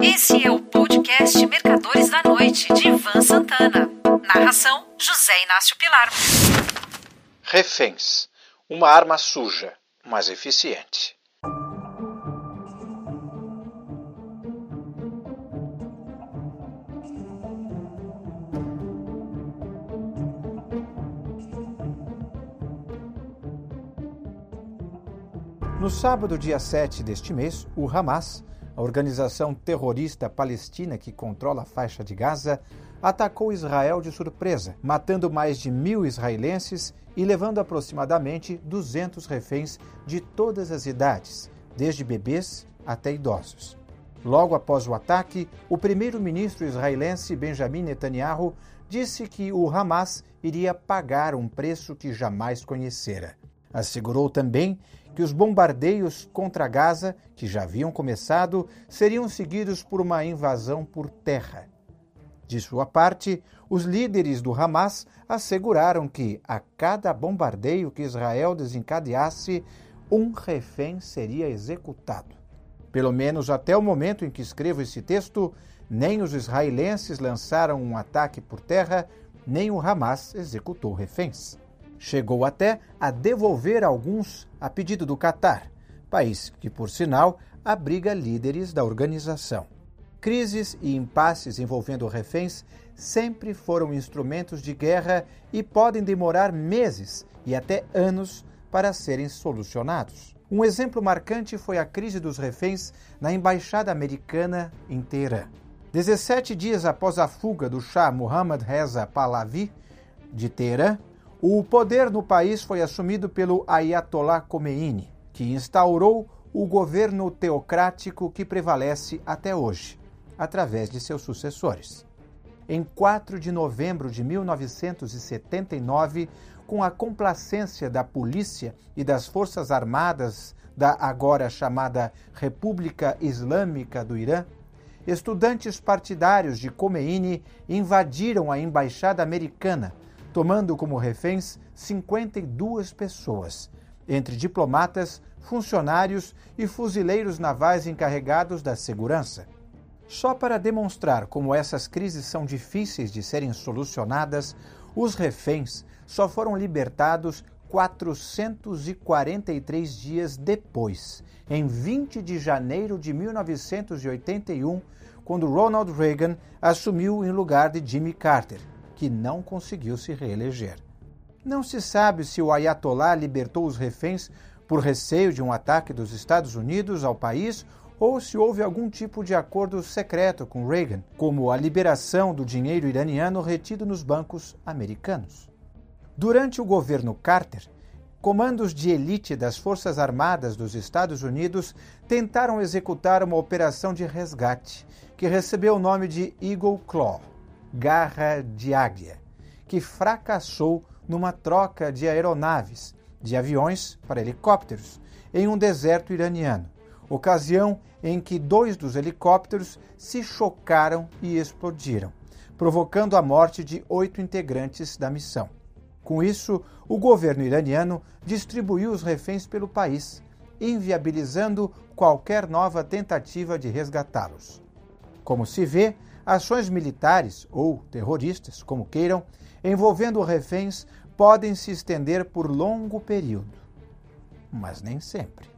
Esse é o podcast Mercadores da Noite, de Ivan Santana. Narração: José Inácio Pilar. Reféns uma arma suja, mas eficiente. No sábado, dia 7 deste mês, o Hamas, a organização terrorista palestina que controla a faixa de Gaza, atacou Israel de surpresa, matando mais de mil israelenses e levando aproximadamente 200 reféns de todas as idades, desde bebês até idosos. Logo após o ataque, o primeiro-ministro israelense Benjamin Netanyahu disse que o Hamas iria pagar um preço que jamais conhecera. Assegurou também que os bombardeios contra Gaza, que já haviam começado, seriam seguidos por uma invasão por terra. De sua parte, os líderes do Hamas asseguraram que, a cada bombardeio que Israel desencadeasse, um refém seria executado. Pelo menos até o momento em que escrevo esse texto, nem os israelenses lançaram um ataque por terra, nem o Hamas executou reféns. Chegou até a devolver alguns a pedido do Catar, país que, por sinal, abriga líderes da organização. Crises e impasses envolvendo reféns sempre foram instrumentos de guerra e podem demorar meses e até anos para serem solucionados. Um exemplo marcante foi a crise dos reféns na embaixada americana em Teherã. 17 dias após a fuga do Shah Mohammad Reza Pahlavi de Teherã, o poder no país foi assumido pelo Ayatollah Khomeini, que instaurou o governo teocrático que prevalece até hoje através de seus sucessores. Em 4 de novembro de 1979, com a complacência da polícia e das forças armadas da agora chamada República Islâmica do Irã, estudantes partidários de Khomeini invadiram a embaixada americana, tomando como reféns 52 pessoas, entre diplomatas, funcionários e fuzileiros navais encarregados da segurança. Só para demonstrar como essas crises são difíceis de serem solucionadas, os reféns só foram libertados 443 dias depois, em 20 de janeiro de 1981, quando Ronald Reagan assumiu em lugar de Jimmy Carter, que não conseguiu se reeleger. Não se sabe se o Ayatollah libertou os reféns por receio de um ataque dos Estados Unidos ao país ou se houve algum tipo de acordo secreto com Reagan, como a liberação do dinheiro iraniano retido nos bancos americanos. Durante o governo Carter, comandos de elite das Forças Armadas dos Estados Unidos tentaram executar uma operação de resgate que recebeu o nome de Eagle Claw Garra de Águia que fracassou numa troca de aeronaves, de aviões para helicópteros, em um deserto iraniano ocasião em que dois dos helicópteros se chocaram e explodiram, provocando a morte de oito integrantes da missão. Com isso, o governo iraniano distribuiu os reféns pelo país, inviabilizando qualquer nova tentativa de resgatá-los. Como se vê, ações militares ou terroristas, como queiram, envolvendo reféns podem se estender por longo período, mas nem sempre.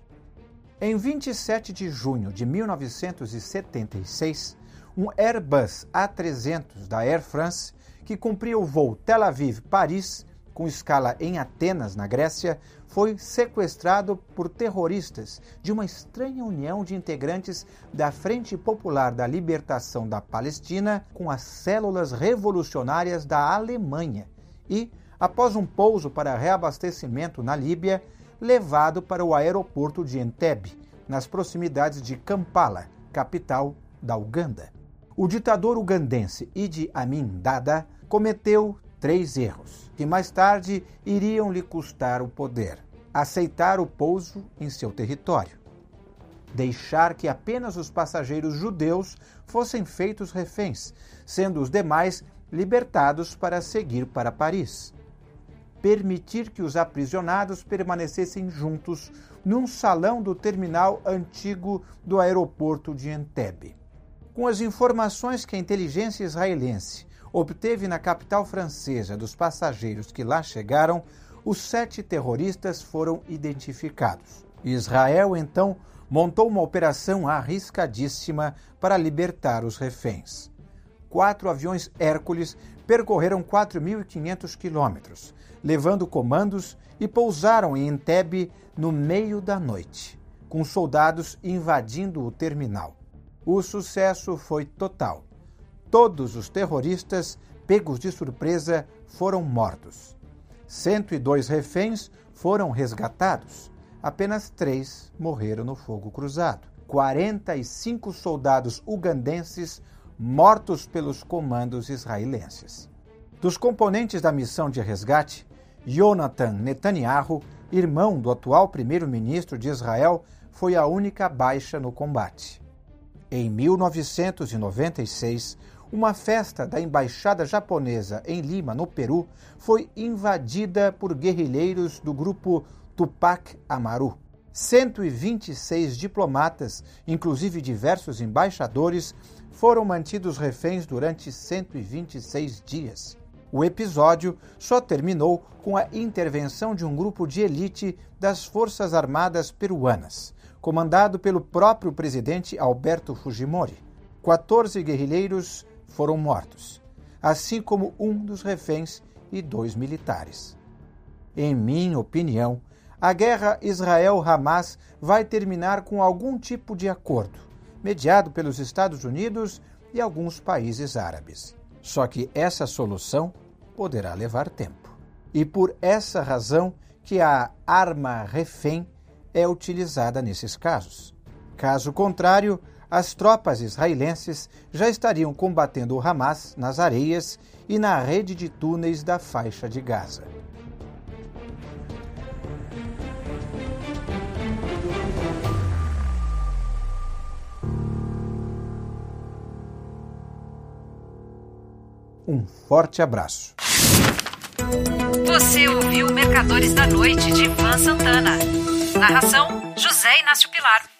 Em 27 de junho de 1976, um Airbus A300 da Air France, que cumpria o voo Tel Aviv-Paris, com escala em Atenas, na Grécia, foi sequestrado por terroristas de uma estranha união de integrantes da Frente Popular da Libertação da Palestina com as células revolucionárias da Alemanha e, após um pouso para reabastecimento na Líbia, levado para o aeroporto de Entebbe, nas proximidades de Kampala, capital da Uganda. O ditador ugandense Idi Amin Dada cometeu três erros, que mais tarde iriam lhe custar o poder: aceitar o pouso em seu território, deixar que apenas os passageiros judeus fossem feitos reféns, sendo os demais libertados para seguir para Paris permitir que os aprisionados permanecessem juntos num salão do terminal antigo do aeroporto de Entebbe. Com as informações que a inteligência israelense obteve na capital francesa dos passageiros que lá chegaram, os sete terroristas foram identificados. Israel então montou uma operação arriscadíssima para libertar os reféns. Quatro aviões Hércules percorreram 4.500 quilômetros, levando comandos e pousaram em Entebbe no meio da noite, com soldados invadindo o terminal. O sucesso foi total. Todos os terroristas, pegos de surpresa, foram mortos. 102 reféns foram resgatados. Apenas três morreram no fogo cruzado. 45 soldados ugandenses mortos pelos comandos israelenses. Dos componentes da missão de resgate, Jonathan Netanyahu, irmão do atual primeiro-ministro de Israel, foi a única baixa no combate. Em 1996, uma festa da embaixada japonesa em Lima, no Peru, foi invadida por guerrilheiros do grupo Tupac Amaru. 126 diplomatas, inclusive diversos embaixadores, foram mantidos reféns durante 126 dias. O episódio só terminou com a intervenção de um grupo de elite das Forças Armadas peruanas, comandado pelo próprio presidente Alberto Fujimori. 14 guerrilheiros foram mortos, assim como um dos reféns e dois militares. Em minha opinião, a guerra Israel-Hamas vai terminar com algum tipo de acordo, mediado pelos Estados Unidos e alguns países árabes. Só que essa solução poderá levar tempo. E por essa razão que a arma refém é utilizada nesses casos. Caso contrário, as tropas israelenses já estariam combatendo o Hamas nas areias e na rede de túneis da faixa de Gaza. Um forte abraço. Você ouviu Mercadores da Noite de Ivan Santana. Narração: José Inácio Pilar.